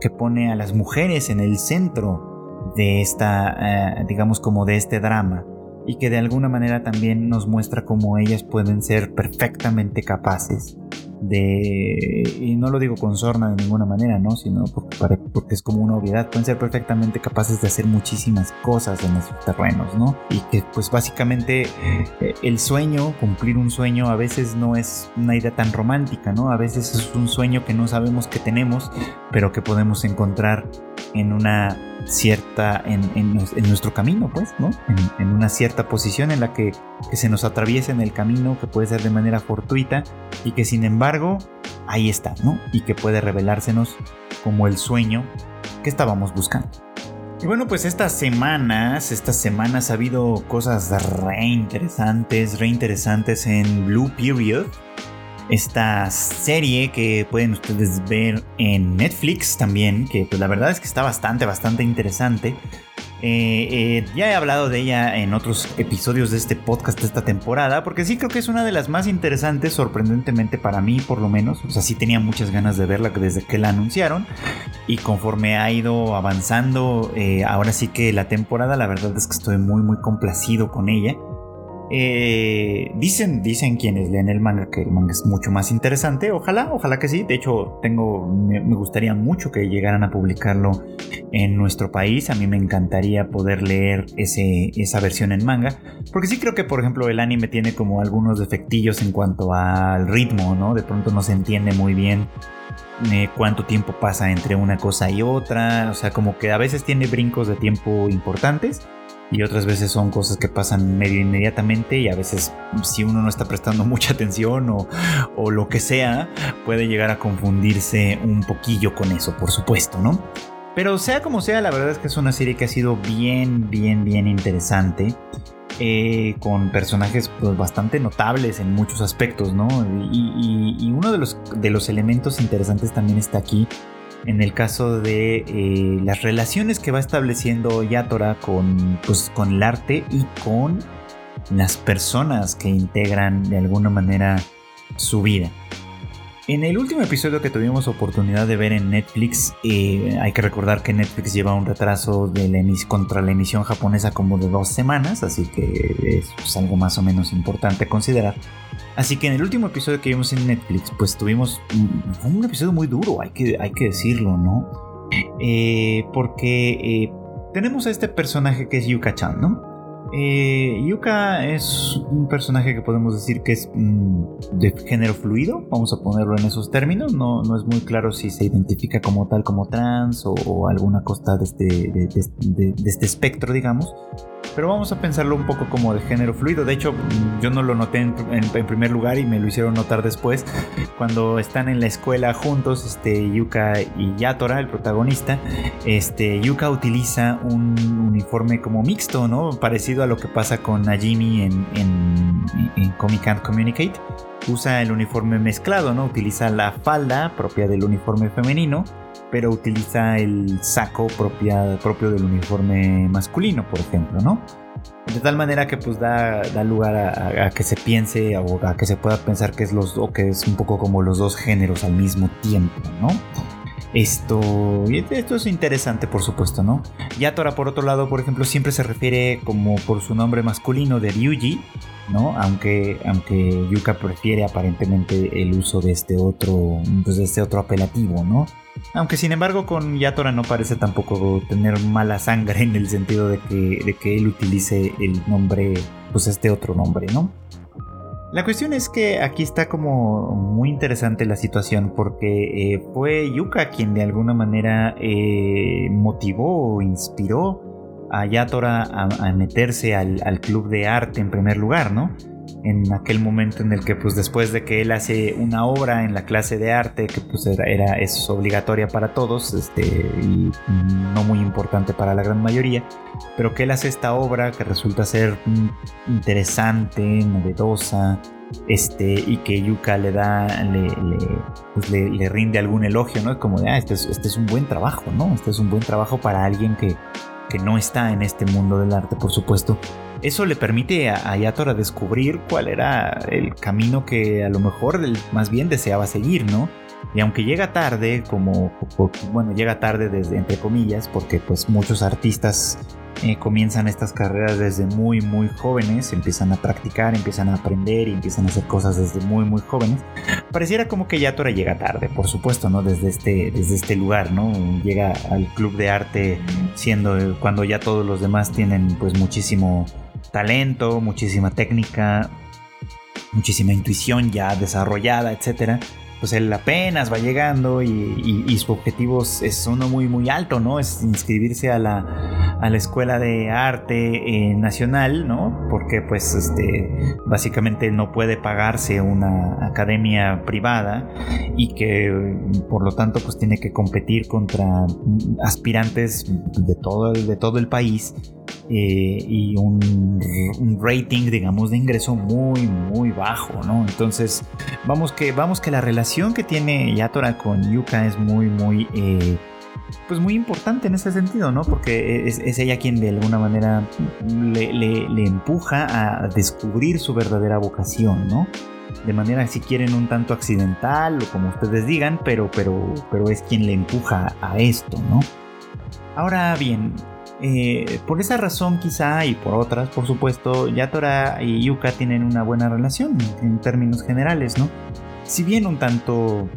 [SPEAKER 1] que pone a las mujeres en el centro de esta, digamos, como de este drama y que de alguna manera también nos muestra cómo ellas pueden ser perfectamente capaces de, y no lo digo con sorna de ninguna manera, ¿no? Sino porque, porque es como una obviedad, pueden ser perfectamente capaces de hacer muchísimas cosas en esos terrenos, ¿no? Y que pues básicamente eh, el sueño, cumplir un sueño a veces no es una idea tan romántica, ¿no? A veces es un sueño que no sabemos que tenemos, pero que podemos encontrar en una cierta, en, nuestro camino, pues, ¿no? En, una cierta posición en la que, que se nos atraviesa en el camino, que puede ser de manera fortuita y que sin embargo ahí está, ¿no? Y que puede revelársenos como el sueño que estábamos buscando. Y bueno, pues estas semanas, estas semanas ha habido cosas re interesantes, re interesantes en Blue Period esta serie que pueden ustedes ver en Netflix también, que pues la verdad es que está bastante, bastante interesante. Eh, eh, ya he hablado de ella en otros episodios de este podcast de esta temporada, porque sí creo que es una de las más interesantes, sorprendentemente para mí por lo menos. O sea, sí tenía muchas ganas de verla desde que la anunciaron. Y conforme ha ido avanzando, eh, ahora sí que la temporada, la verdad es que estoy muy, muy complacido con ella. Eh, dicen, dicen quienes leen el manga que el manga es mucho más interesante. Ojalá, ojalá que sí. De hecho, tengo, me, gustaría mucho que llegaran a publicarlo en nuestro país. A mí me encantaría poder leer ese, esa versión en manga. Porque sí creo que, por ejemplo, el anime tiene como algunos defectillos en cuanto al ritmo, ¿no? De pronto no se entiende muy bien eh, cuánto tiempo pasa entre una cosa y otra. O sea, como que a veces tiene brincos de tiempo importantes y otras veces son cosas que pasan medio inmediatamente y a veces si uno no está prestando mucha atención o, o, lo que sea, puede llegar a confundirse un poquillo con eso, por supuesto, ¿no? Pero sea como sea, la verdad es que es una serie que ha sido bien, bien, bien interesante. Eh, con personajes pues, bastante notables en muchos aspectos, ¿no? Y, y, uno de los, de los elementos interesantes también está aquí en el caso de eh, las relaciones que va estableciendo Yatora con, pues, con el arte y con las personas que integran de alguna manera su vida. En el último episodio que tuvimos oportunidad de ver en Netflix, eh, hay que recordar que Netflix lleva un retraso contra la emisión japonesa como de dos semanas, así que es algo más o menos importante considerar. Así que en el último episodio que vimos en Netflix, pues tuvimos un, episodio muy duro, hay que, hay que decirlo, ¿no? Eh, porque eh, tenemos a este personaje que es Yuka-chan, ¿no? Eh, Yuka es un personaje que podemos decir que es mm, de género fluido, vamos a ponerlo en esos términos. No, no es muy claro si se identifica como tal, como trans o, alguna costa de este, de este espectro, digamos pero vamos a pensarlo un poco como de género fluido. De hecho, yo no lo noté en, primer lugar y me lo hicieron notar después. Cuando están en la escuela juntos, este, Yuka y Yatora, el protagonista, este, Yuka utiliza un uniforme como mixto, ¿no? Parecido a lo que pasa con Najimi en, en, en Comic Can't Communicate usa el uniforme mezclado, ¿no? Utiliza la falda propia del uniforme femenino pero utiliza el saco propio del uniforme masculino, por ejemplo, ¿no? De tal manera que pues da, lugar a, que se piense o a que se pueda pensar que es los o que es un poco como los dos géneros al mismo tiempo, ¿no? Esto, esto es interesante, por supuesto, ¿no? Yatora, por otro lado, por ejemplo, siempre se refiere como por su nombre masculino de Ryuji, ¿no? Aunque, aunque Yuka prefiere aparentemente el uso de este otro, pues de este otro apelativo, ¿no? Aunque sin embargo con Yatora no parece tampoco tener mala sangre en el sentido de que, de que él utilice el nombre, pues este otro nombre, ¿no? La cuestión es que aquí está como muy interesante la situación porque eh, fue Yuka quien de alguna manera eh, motivó o inspiró a Yatora a, meterse al, al, club de arte en primer lugar, ¿no? En aquel momento en el que pues después de que él hace una obra en la clase de arte que pues era, es obligatoria para todos este y no muy importante para la gran mayoría pero que él hace esta obra que resulta ser interesante novedosa este y que Yuka le da le, pues, le, rinde algún elogio no es como de ah este es, este es un buen trabajo no este es un buen trabajo para alguien que que no está en este mundo del arte por supuesto eso le permite a, Yatora descubrir cuál era el camino que a lo mejor más bien deseaba seguir, ¿no? Y aunque llega tarde, como, bueno, llega tarde desde entre comillas, porque pues muchos artistas eh, comienzan estas carreras desde muy muy jóvenes, empiezan a practicar, empiezan a aprender y empiezan a hacer cosas desde muy muy jóvenes. Pareciera como que Yatora llega tarde, por supuesto, ¿no? Desde este, desde este lugar, ¿no? Llega al club de arte siendo cuando ya todos los demás tienen pues muchísimo talento, muchísima técnica, muchísima intuición ya desarrollada, etcétera, pues él apenas va llegando y, su objetivo es uno muy muy alto, ¿no? Es inscribirse a la, a la escuela de arte eh, nacional, ¿no? Porque pues este básicamente no puede pagarse una academia privada y que por lo tanto pues tiene que competir contra aspirantes de todo, de todo el país eh, y un, rating, digamos, de ingreso muy, muy bajo, ¿no? Entonces, vamos que, vamos que la relación que tiene Yatora con Yuka es muy, muy, eh, pues muy importante en ese sentido, ¿no? Porque es, ella quien de alguna manera le, le, empuja a descubrir su verdadera vocación, ¿no? de manera si quieren un tanto accidental o como ustedes digan, pero, pero, pero es quien le empuja a esto, ¿no? Ahora bien, eh, por esa razón quizá y por otras, por supuesto, Yatora y Yuka tienen una buena relación en términos generales, ¿no? Si bien un tanto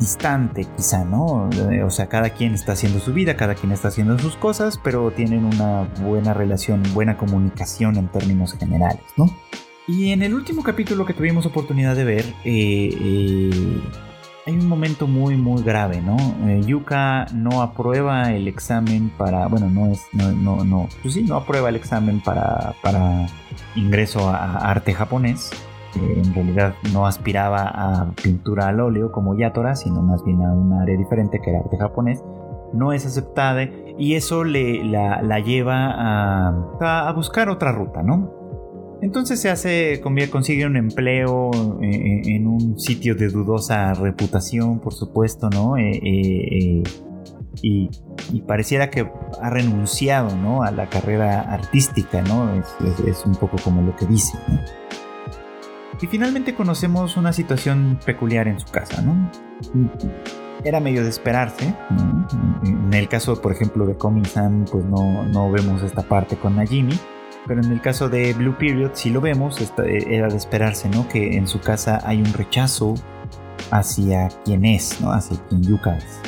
[SPEAKER 1] distante quizá, ¿no? Eh, o sea, cada quien está haciendo su vida, cada quien está haciendo sus cosas, pero tienen una buena relación, buena comunicación en términos generales, ¿no? Y en el último capítulo que tuvimos oportunidad de ver, eh, hay un momento muy muy grave, ¿no? Eh, Yuka no aprueba el examen para, bueno, no es, no, no, no, pues sí, no aprueba el examen para, para ingreso a arte japonés. Eh, en realidad no aspiraba a pintura al óleo como Yatora, sino más bien a un área diferente que era arte japonés. No es aceptada y eso le, la, la lleva a, a buscar otra ruta, ¿no? Entonces se hace, consigue un empleo eh, eh, en un sitio de dudosa reputación, por supuesto, ¿no? Eh, y, pareciera que ha renunciado, ¿no? A la carrera artística, ¿no? Es, un poco como lo que dice, Y finalmente conocemos una situación peculiar en su casa, ¿no? Era medio de esperarse. En el caso, por ejemplo, de Komi-san, pues no, no vemos esta parte con Najimi. Pero en el caso de Blue Period sí lo vemos, era de esperarse, ¿no? Que en su casa hay un rechazo hacia quien es, ¿no? Hacia quien Yuka es.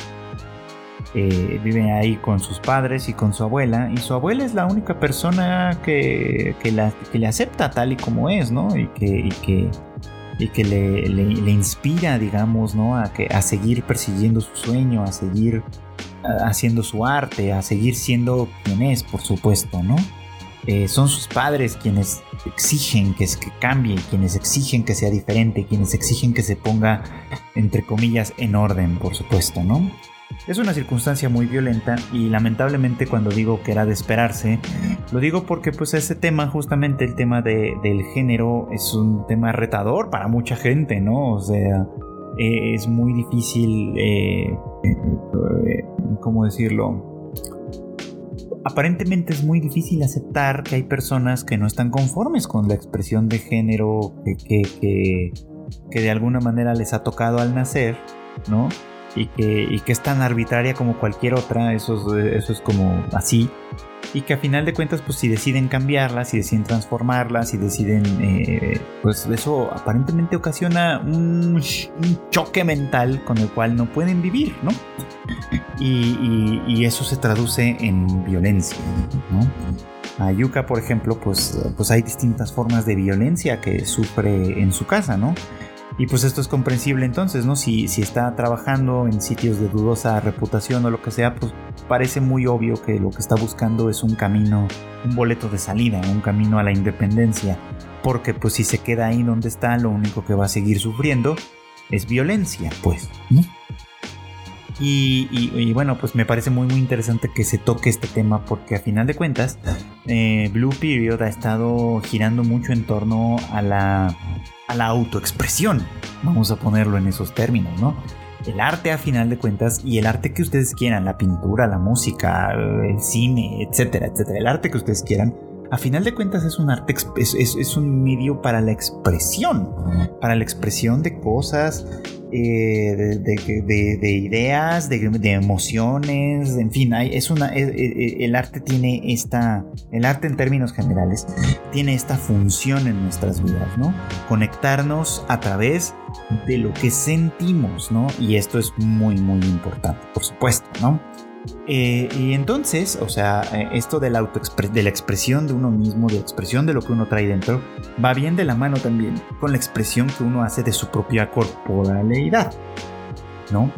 [SPEAKER 1] Eh, vive ahí con sus padres y con su abuela, y su abuela es la única persona que, la, que le acepta tal y como es, ¿no? Y que, y que, y que le, le, inspira, digamos, ¿no? A, que, a seguir persiguiendo su sueño, a seguir haciendo su arte, a seguir siendo quien es, por supuesto, ¿no? Eh, son sus padres quienes exigen que, cambie, quienes exigen que sea diferente, quienes exigen que se ponga, entre comillas, en orden, por supuesto, ¿no? Es una circunstancia muy violenta y lamentablemente cuando digo que era de esperarse, lo digo porque pues ese tema, justamente el tema de, del género, es un tema retador para mucha gente, ¿no? O sea, eh, es muy difícil, eh, ¿cómo decirlo? Aparentemente es muy difícil aceptar que hay personas que no están conformes con la expresión de género que, que, que, de alguna manera les ha tocado al nacer, ¿no? Y que, y que es tan arbitraria como cualquier otra, eso eso es como así y que a final de cuentas pues si deciden cambiarlas, si deciden transformarlas, si deciden eh, pues eso aparentemente ocasiona un, choque mental con el cual no pueden vivir, ¿no? Y, eso se traduce en violencia, ¿no? A Yuka, por ejemplo, pues, pues hay distintas formas de violencia que sufre en su casa, ¿no? Y pues esto es comprensible entonces, ¿no? Si, si está trabajando en sitios de dudosa reputación o lo que sea, pues parece muy obvio que lo que está buscando es un camino, un boleto de salida, un camino a la independencia. Porque pues si se queda ahí donde está, lo único que va a seguir sufriendo es violencia, pues. Y, bueno, pues me parece muy muy interesante que se toque este tema porque a final de cuentas eh, Blue Period ha estado girando mucho en torno a la la autoexpresión. Vamos a ponerlo en esos términos, ¿no? El arte a final de cuentas y el arte que ustedes quieran, la pintura, la música, el cine, etcétera, etcétera, el arte que ustedes quieran, a final de cuentas es un arte, es un medio para la expresión, para la expresión de cosas, eh, de, ideas, de, emociones, en fin, es una, el arte tiene esta, el arte en términos generales, tiene esta función en nuestras vidas, ¿no? Conectarnos a través de lo que sentimos, ¿no? Y esto es muy, muy importante, por supuesto, ¿no? Eh, y entonces, o sea, eh, esto de la, de la expresión de uno mismo, de la expresión de lo que uno trae dentro, va bien de la mano también con la expresión que uno hace de su propia corporalidad, ¿no?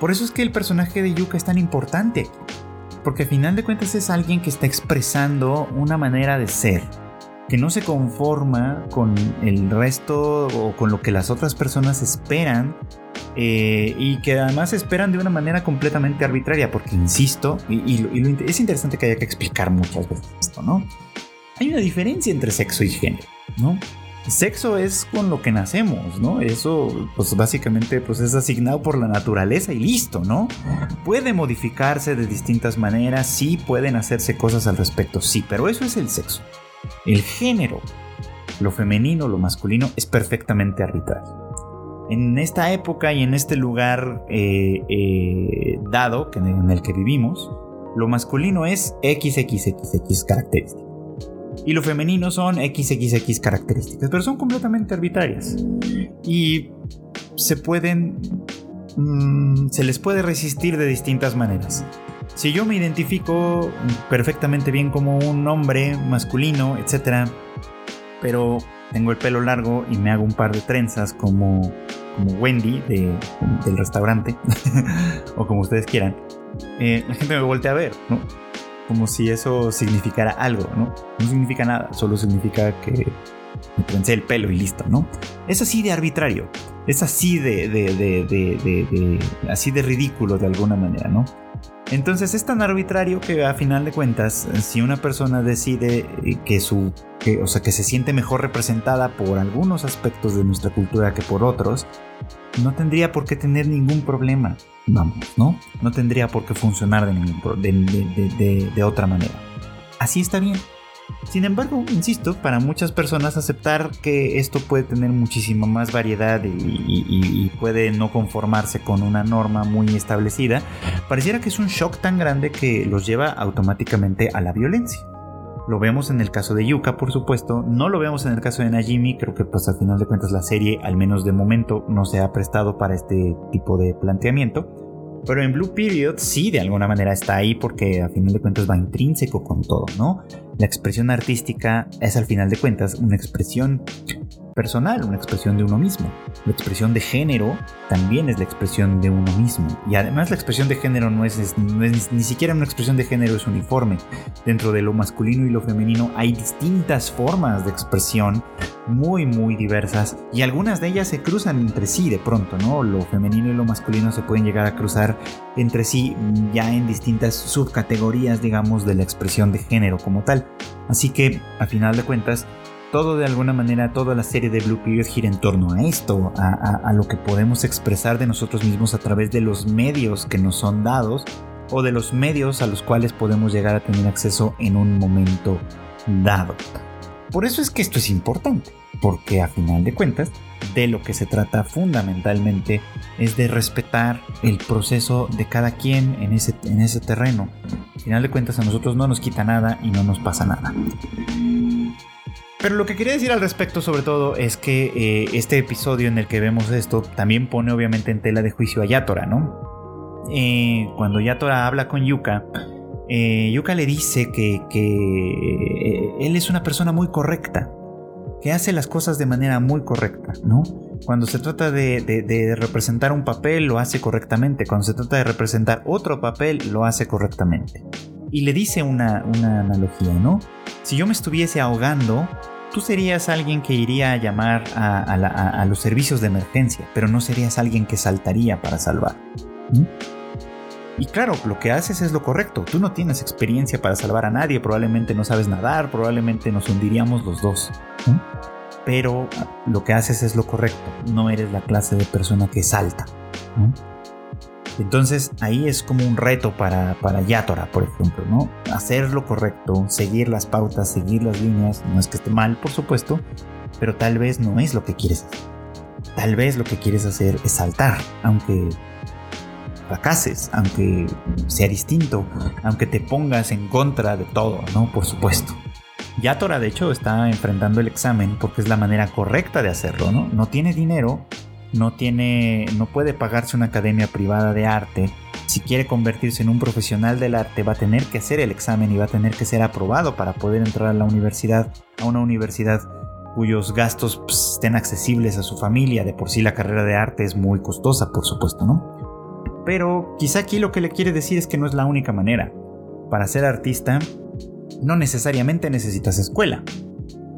[SPEAKER 1] Por eso es que el personaje de Yuka es tan importante, porque al final de cuentas es alguien que está expresando una manera de ser, que no se conforma con el resto o con lo que las otras personas esperan eh, y que además esperan de una manera completamente arbitraria, porque insisto, y, es interesante que haya que explicar muchas veces esto, ¿no? Hay una diferencia entre sexo y género, ¿no? Sexo es con lo que nacemos, ¿no? Eso, pues básicamente, pues es asignado por la naturaleza y listo, ¿no? Puede modificarse de distintas maneras, sí pueden hacerse cosas al respecto, sí, pero eso es el sexo. El género, lo femenino, lo masculino, es perfectamente arbitrario. En esta época y en este lugar eh, eh, dado en el que vivimos, lo masculino es XXXX características. Y lo femenino son XXX características, pero son completamente arbitrarias. Y se pueden... Mm, se les puede resistir de distintas maneras. Si yo me identifico perfectamente bien como un hombre masculino, etc., pero tengo el pelo largo y me hago un par de trenzas como, como Wendy del restaurante, o como ustedes quieran, eh, la gente me voltea a ver, ¿no? Como si eso significara algo, ¿no? No significa nada, solo significa que me trencé el pelo y listo, ¿no? Es así de arbitrario, es así de, de, de, de así de ridículo de alguna manera, ¿no? Entonces es tan arbitrario que a final de cuentas, si una persona decide que su, o sea, que se siente mejor representada por algunos aspectos de nuestra cultura que por otros, no tendría por qué tener ningún problema, vamos, ¿no? No tendría por qué funcionar de, ningún, de, de otra manera. Así está bien. Sin embargo, insisto, para muchas personas aceptar que esto puede tener muchísima más variedad y, puede no conformarse con una norma muy establecida, pareciera que es un shock tan grande que los lleva automáticamente a la violencia. Lo vemos en el caso de Yuka, por supuesto. No lo vemos en el caso de Najimi. Creo que pues al final de cuentas la serie, al menos de momento, no se ha prestado para este tipo de planteamiento. Pero en Blue Period sí de alguna manera está ahí porque a final de cuentas va intrínseco con todo, ¿no? La expresión artística es al final de cuentas una expresión personal, una expresión de uno mismo. La expresión de género también es la expresión de uno mismo. Y además la expresión de género no es, ni siquiera una expresión de género es uniforme. Dentro de lo masculino y lo femenino hay distintas formas de expresión muy muy diversas y algunas de ellas se cruzan entre sí de pronto, ¿no? Lo femenino y lo masculino se pueden llegar a cruzar entre sí ya en distintas subcategorías, digamos, de la expresión de género como tal. Así que, a final de cuentas, todo de alguna manera, toda la serie de Blue Period gira en torno a esto, a, lo que podemos expresar de nosotros mismos a través de los medios que nos son dados o de los medios a los cuales podemos llegar a tener acceso en un momento dado. Por eso es que esto es importante, porque a final de cuentas, de lo que se trata fundamentalmente es de respetar el proceso de cada quien en ese, en ese terreno. A final de cuentas a nosotros no nos quita nada y no nos pasa nada. Pero lo que quería decir al respecto sobre todo es que eh, este episodio en el que vemos esto también pone obviamente en tela de juicio a Yatora, ¿no? Eh, cuando Yatora habla con Yuka, eh, Yuka le dice que, él es una persona muy correcta, que hace las cosas de manera muy correcta, ¿no? Cuando se trata de, representar un papel, lo hace correctamente. Cuando se trata de representar otro papel, lo hace correctamente. Y le dice una, una analogía, ¿no? Si yo me estuviese ahogando, tú serías alguien que iría a llamar a, los servicios de emergencia, pero no serías alguien que saltaría para salvar. Y claro, lo que haces es lo correcto. Tú no tienes experiencia para salvar a nadie, probablemente no sabes nadar, probablemente nos hundiríamos los dos. Pero lo que haces es lo correcto. No eres la clase de persona que salta. Entonces ahí es como un reto para, para Yatora, por ejemplo, ¿no? Hacer lo correcto, seguir las pautas, seguir las líneas, no es que esté mal, por supuesto, pero tal vez no es lo que quieres hacer. Tal vez lo que quieres hacer es saltar, aunque fracases, aunque sea distinto, aunque te pongas en contra de todo, ¿no? Por supuesto. Yatora, de hecho, está enfrentando el examen porque es la manera correcta de hacerlo, ¿no? No tiene dinero, no tiene, no puede pagarse una academia privada de arte. Si quiere convertirse en un profesional del arte, va a tener que hacer el examen y va a tener que ser aprobado para poder entrar a la universidad, a una universidad cuyos gastos pues, estén accesibles a su familia. De por sí la carrera de arte es muy costosa, por supuesto, ¿no? Pero quizá aquí lo que le quiere decir es que no es la única manera. Para ser artista, no necesariamente necesitas escuela.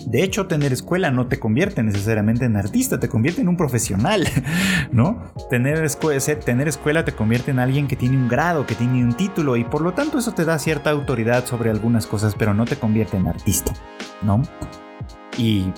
[SPEAKER 1] De hecho, tener escuela no te convierte necesariamente en artista, te convierte en un profesional, ¿no? Tener, tener escuela te convierte en alguien que tiene un grado, que tiene un título y por lo tanto eso te da cierta autoridad sobre algunas cosas, pero no te convierte en artista, ¿no? Y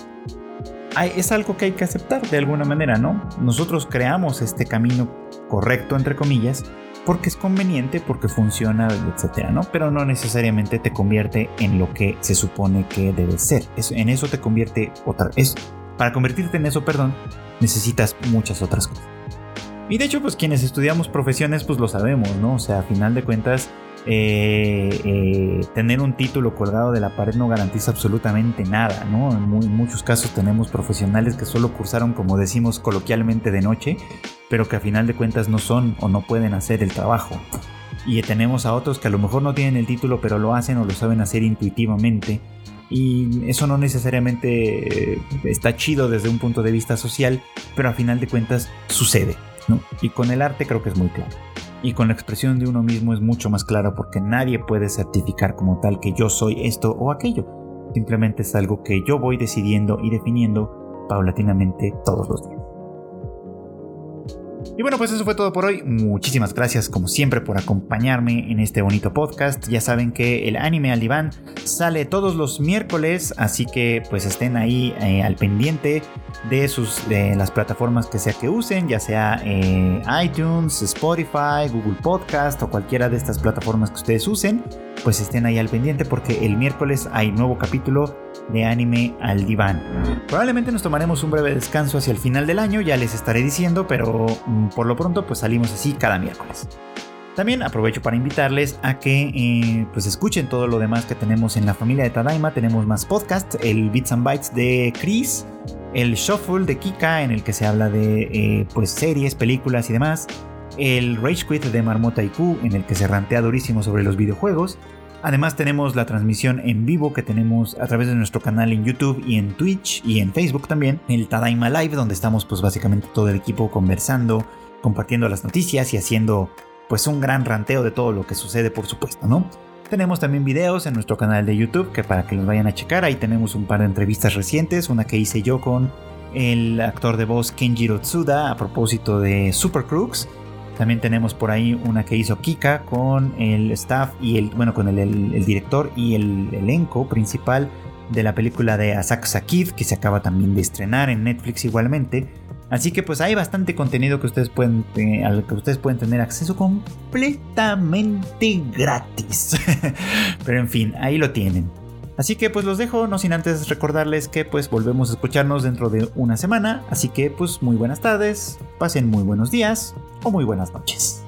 [SPEAKER 1] es algo que hay que aceptar de alguna manera, ¿no? Nosotros creamos este camino correcto, entre comillas, porque es conveniente, porque funciona, etcétera, ¿no? Pero no necesariamente te convierte en lo que se supone que debe ser. en eso te convierte otra vez. Para convertirte en eso, perdón, necesitas muchas otras cosas. Y de hecho, pues quienes estudiamos profesiones, pues lo sabemos, ¿no? O sea, a final de cuentas, eh, eh, tener un título colgado de la pared no garantiza absolutamente nada, ¿no? En, muchos casos tenemos profesionales que solo cursaron, como decimos coloquialmente, de noche, pero que a final de cuentas no son o no pueden hacer el trabajo. Y tenemos a otros que a lo mejor no tienen el título, pero lo hacen o lo saben hacer intuitivamente. Y eso no necesariamente eh, está chido desde un punto de vista social, pero a final de cuentas sucede. Y con el arte creo que es muy claro. Y con la expresión de uno mismo es mucho más claro porque nadie puede certificar como tal que yo soy esto o aquello. Simplemente es algo que yo voy decidiendo y definiendo paulatinamente todos los días. Y bueno, pues eso fue todo por hoy. Muchísimas gracias como siempre por acompañarme en este bonito podcast. Ya saben que el anime al diván sale todos los miércoles, así que pues estén ahí eh, al pendiente de sus las plataformas que sea que usen, ya sea eh, iTunes, Spotify, Google Podcast o cualquiera de estas plataformas que ustedes usen. Pues estén ahí al pendiente porque el miércoles hay nuevo capítulo de anime al diván. Probablemente nos tomaremos un breve descanso hacia el final del año, ya les estaré diciendo, pero mm, por lo pronto pues salimos así cada miércoles. También aprovecho para invitarles a que eh, pues escuchen todo lo demás que tenemos en la familia de Tadaima. Tenemos más podcasts, el Bits and Bytes de Chris, el Shuffle de Kika en el que se habla de eh, pues series, películas y demás, el Rage Quit de Marmota Q en el que se rantea durísimo sobre los videojuegos. Además tenemos la transmisión en vivo que tenemos a través de nuestro canal en YouTube y en Twitch y en Facebook también, el Tadaima Live donde estamos pues básicamente todo el equipo conversando, compartiendo las noticias y haciendo pues un gran ranteo de todo lo que sucede, por supuesto, ¿no? Tenemos también videos en nuestro canal de YouTube que para que los vayan a checar, ahí tenemos un par de entrevistas recientes, una que hice yo con el actor de voz Kenjiro Tsuda a propósito de Super Crooks. También tenemos por ahí una que hizo Kika con el staff y el, bueno, con el, director y el elenco principal de la película de Asakusa Kid, que se acaba también de estrenar en Netflix igualmente. Así que pues hay bastante contenido que ustedes pueden, eh, al que ustedes pueden tener acceso completamente gratis. Pero en fin, ahí lo tienen. Así que pues los dejo, no sin antes recordarles que pues volvemos a escucharnos dentro de una semana. Así que pues muy buenas tardes, pasen muy buenos días o muy buenas noches.